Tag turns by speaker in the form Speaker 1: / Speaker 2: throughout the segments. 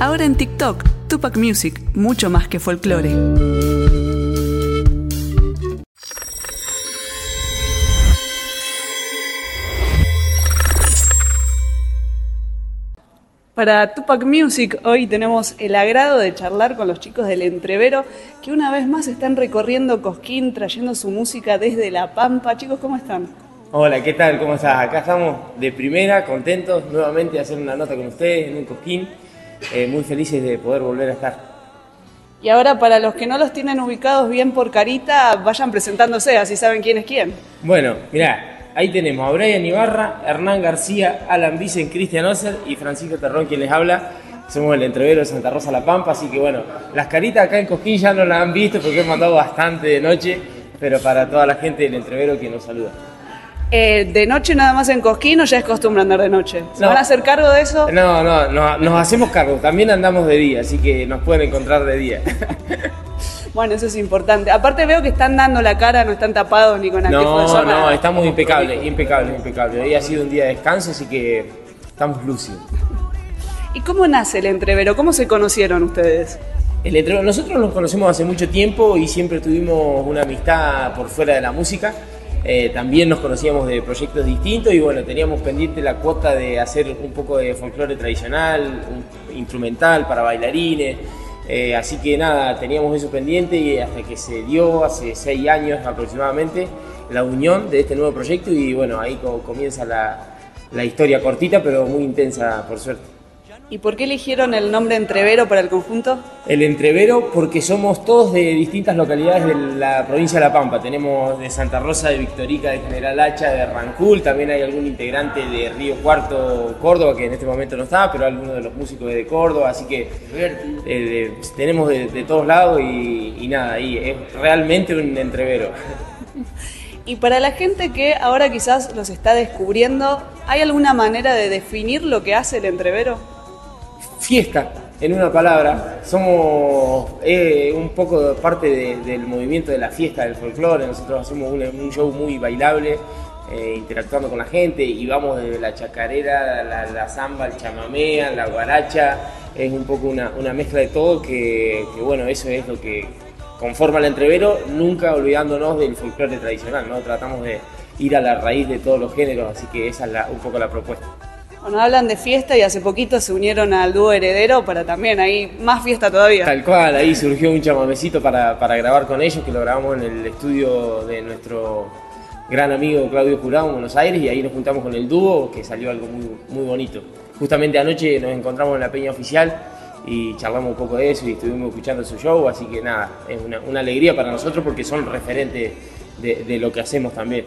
Speaker 1: Ahora en TikTok, Tupac Music, mucho más que folclore. Para Tupac Music hoy tenemos el agrado de charlar con los chicos del Entrevero que una vez más están recorriendo Cosquín trayendo su música desde La Pampa. Chicos, ¿cómo están?
Speaker 2: Hola, ¿qué tal? ¿Cómo estás? Acá estamos de primera, contentos nuevamente de hacer una nota con ustedes en un Cosquín. Eh, muy felices de poder volver a estar.
Speaker 1: Y ahora para los que no los tienen ubicados bien por carita, vayan presentándose, así saben quién es quién.
Speaker 2: Bueno, mirá, Ahí tenemos a Brian Ibarra, Hernán García, Alan Vicen, Cristian Osser y Francisco Terrón quien les habla. Somos el entrevero de Santa Rosa La Pampa, así que bueno, las caritas acá en Cosquín ya no las han visto porque he mandado bastante de noche, pero para toda la gente del entrevero que nos saluda.
Speaker 1: Eh, ¿De noche nada más en Cosquín o ya es costumbre andar de noche? ¿Se van a hacer cargo de eso?
Speaker 2: No, no, no, nos hacemos cargo. También andamos de día, así que nos pueden encontrar de día.
Speaker 1: Bueno, eso es importante. Aparte veo que están dando la cara, no están tapados ni con
Speaker 2: anteojos. No, no, estamos impecables, impecables, impecables. Hoy ha sido un día de descanso, así que estamos lúcidos.
Speaker 1: ¿Y cómo nace el entrevero? ¿Cómo se conocieron ustedes?
Speaker 2: El entrevero, nosotros nos conocemos hace mucho tiempo y siempre tuvimos una amistad por fuera de la música. Eh, también nos conocíamos de proyectos distintos y bueno, teníamos pendiente la cuota de hacer un poco de folclore tradicional, instrumental para bailarines. Eh, así que nada, teníamos eso pendiente y hasta que se dio hace seis años aproximadamente la unión de este nuevo proyecto y bueno, ahí comienza la historia cortita pero muy intensa por suerte.
Speaker 1: ¿Y por qué eligieron el nombre Entrevero para el conjunto?
Speaker 2: El Entrevero porque somos todos de distintas localidades de la provincia de La Pampa. Tenemos de Santa Rosa, de Victorica, de General Hacha, de Rancul, también hay algún integrante de Río Cuarto, Córdoba, que en este momento no está, pero algunos de los músicos de Córdoba, así que eh, tenemos de, todos lados y, y nada, ahí es realmente un entrevero.
Speaker 1: Y para la gente que ahora quizás los está descubriendo, ¿hay alguna manera de definir lo que hace el entrevero?
Speaker 2: Fiesta, en una palabra. Somos eh, un poco parte del movimiento de la fiesta del folclore. Nosotros hacemos un, show muy bailable, eh, interactuando con la gente y vamos desde la chacarera, la, la samba, el chamamea, la guaracha. Es un poco una, mezcla de todo que, bueno, eso es lo que conforma el entrevero, nunca olvidándonos del folclore tradicional, ¿no? Tratamos de ir a la raíz de todos los géneros, así que esa es un poco la propuesta.
Speaker 1: Bueno, hablan de fiesta y hace poquito se unieron al dúo heredero para también ahí más fiesta todavía.
Speaker 2: Tal cual, ahí surgió un chamamecito para, para grabar con ellos, que lo grabamos en el estudio de nuestro gran amigo Claudio Jurado en Buenos Aires y ahí nos juntamos con el dúo, que salió algo muy, muy bonito. Justamente anoche nos encontramos en la peña oficial y charlamos un poco de eso y estuvimos escuchando su show, así que nada, es una, alegría para nosotros porque son referentes de lo que hacemos también.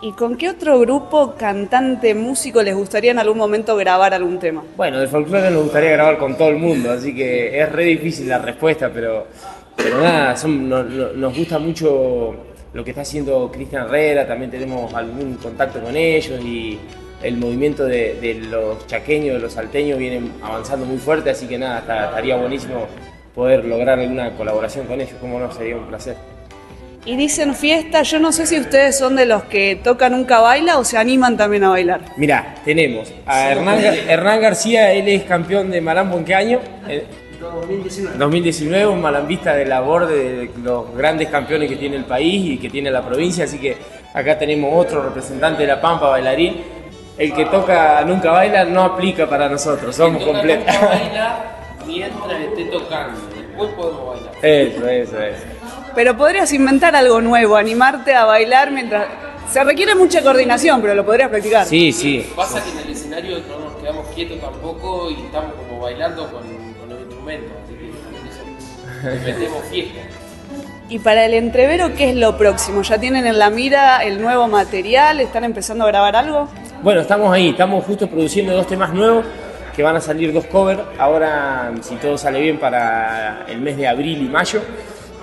Speaker 1: ¿Y con qué otro grupo, cantante, músico les gustaría en algún momento grabar algún tema?
Speaker 2: Bueno, de folclore nos gustaría grabar con todo el mundo, así que es re difícil la respuesta, pero, pero nada, nos gusta mucho lo que está haciendo Cristian Herrera, también tenemos algún contacto con ellos y el movimiento de, los chaqueños, de los salteños viene avanzando muy fuerte, así que nada, estaría buenísimo poder lograr alguna colaboración con ellos, como no, sería un placer.
Speaker 1: Y dicen fiesta, yo no sé si ustedes son de los que tocan nunca baila o se animan también a bailar.
Speaker 2: Mirá, tenemos a Hernán, García, él es campeón de Malambo en qué año?
Speaker 3: 2019.
Speaker 2: 2019, un malambista de labor de los grandes campeones que tiene el país y que tiene la provincia, así que acá tenemos otro representante de La Pampa, bailarín. El que toca nunca baila no aplica para nosotros, somos completos.
Speaker 3: baila mientras esté tocando, después podemos bailar.
Speaker 2: Eso, eso, eso.
Speaker 1: Pero podrías inventar algo nuevo, animarte a bailar mientras... Se requiere mucha coordinación, pero lo podrías practicar.
Speaker 2: Sí, sí.
Speaker 3: Pasa que en el escenario no nos quedamos quietos tampoco y estamos como bailando con, los instrumentos, así que metemos fiesta.
Speaker 1: Y para el entrevero, ¿qué es lo próximo? ¿Ya tienen en la mira el nuevo material? ¿Están empezando a grabar algo?
Speaker 2: Bueno, estamos ahí, estamos justo produciendo dos temas nuevos que van a salir dos covers, ahora si todo sale bien para el mes de abril y mayo.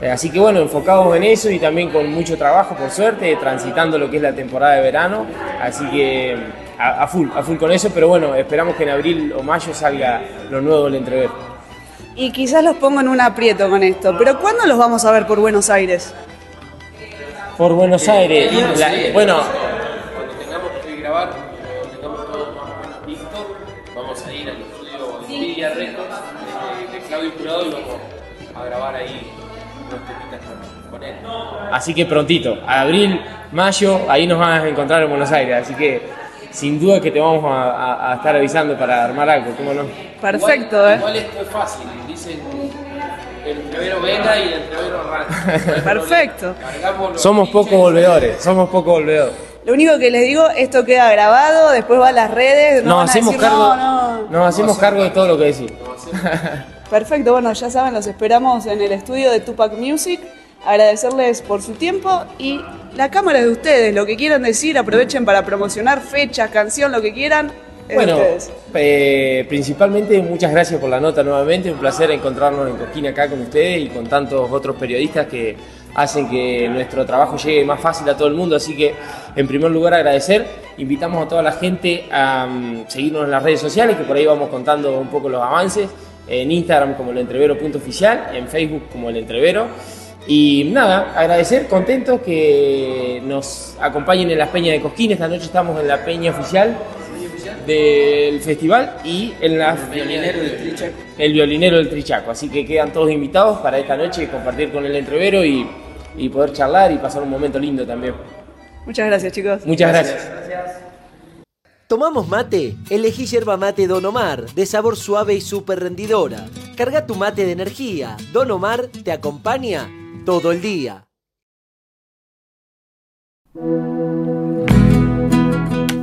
Speaker 2: Eh, así que bueno, enfocados en eso y también con mucho trabajo, por suerte, transitando lo que es la temporada de verano. Así que a, full, a full con eso, pero bueno, esperamos que en abril o mayo salga lo nuevo del entrever.
Speaker 1: Y quizás los pongo en un aprieto con esto, pero ¿cuándo los vamos a ver por Buenos Aires?
Speaker 2: Por Buenos Aires, bueno.
Speaker 3: Cuando tengamos que grabar, cuando tengamos todo más o menos listo, vamos a ir al estudio Records de, de Claudio Jurado y vamos a grabar ahí con, con él.
Speaker 2: Así que prontito, abril, mayo, ahí nos vas a encontrar en Buenos Aires. Así que sin duda que te vamos a, a- a estar avisando para armar algo, ¿cómo no?
Speaker 1: Perfecto,
Speaker 3: igual,
Speaker 1: ¿eh?
Speaker 3: Igual esto es fácil, dicen el entrevero venga y el entrevero arranca.
Speaker 1: Perfecto.
Speaker 2: Somos pocos volvedores, somos pocos volvedores.
Speaker 1: Lo único que les digo, esto queda grabado, después va a las redes. No
Speaker 2: Nos hacemos
Speaker 1: decir,
Speaker 2: cargo,
Speaker 1: no, no.
Speaker 2: nos hacemos cargo de todo lo que decís.
Speaker 1: Perfecto, bueno, ya saben, los esperamos en el estudio de Tupac Music. Agradecerles por su tiempo y la cámara es de ustedes. Lo que quieran decir, aprovechen para promocionar fechas, canción, lo que quieran. Es de
Speaker 2: Bueno,
Speaker 1: ustedes.
Speaker 2: eh, principalmente muchas gracias por la nota nuevamente, un placer encontrarnos en Cosquín acá con ustedes y con tantos otros periodistas que hacen que nuestro trabajo llegue más fácil a todo el mundo, así que en primer lugar agradecer, invitamos a toda la gente a mm, seguirnos en las redes sociales, que por ahí vamos contando un poco los avances, en Instagram como el entrevero.oficial, en Facebook como el entrevero. Y nada, agradecer, contentos que nos acompañen en las peñas de Cosquín. Esta noche estamos en la peña oficial del festival y en la
Speaker 3: Violinero del Trichaco.
Speaker 2: el violinero del Trichaco. Así que quedan todos invitados para esta noche compartir con el entrevero y, y poder charlar y pasar un momento lindo también.
Speaker 1: Muchas gracias, chicos.
Speaker 2: Muchas gracias.
Speaker 4: ¿Tomamos mate? Elegí yerba mate Don Omar, de sabor suave y súper rendidora. Carga tu mate de energía. Don Omar te acompaña todo el día.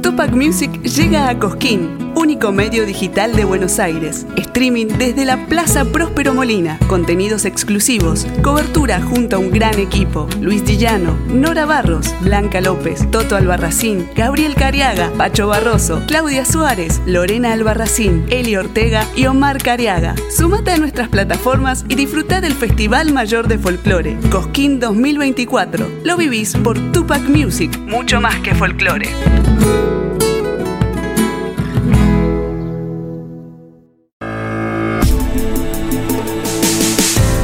Speaker 1: Tupac Music llega a Cosquín, único medio digital de Buenos Aires. Streaming desde la Plaza Próspero Molina. Contenidos exclusivos. Cobertura junto a un gran equipo. Luis Dillano, Nora Barros, Blanca López, Toto Albarracín, Gabriel Cariaga, Pacho Barroso, Claudia Suárez, Lorena Albarracín, Eli Ortega y Omar Cariaga. Sumate a nuestras plataformas y disfruta del Festival Mayor de Folclore, Cosquín 2024. Lo vivís por Tupac Music, mucho más que folclore.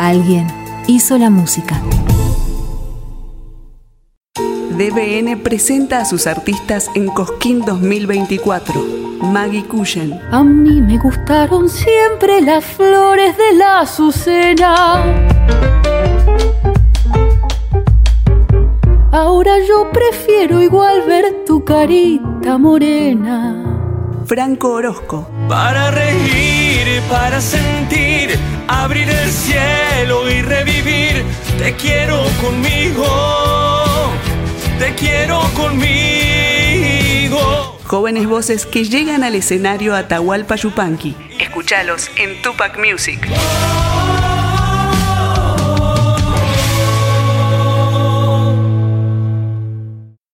Speaker 5: alguien hizo la música.
Speaker 1: DBN presenta a sus artistas en Cosquín 2024. Maggie Cushen,
Speaker 6: A mí me gustaron siempre las flores de la azucena. Ahora yo prefiero igual ver tu carita morena.
Speaker 1: Franco Orozco,
Speaker 7: Para reír, para sentir, abrir el cielo y revivir. Te quiero conmigo, te quiero conmigo.
Speaker 1: jóvenes voces que llegan al escenario Atahualpa Yupanqui. Escuchalos en Tupac Music.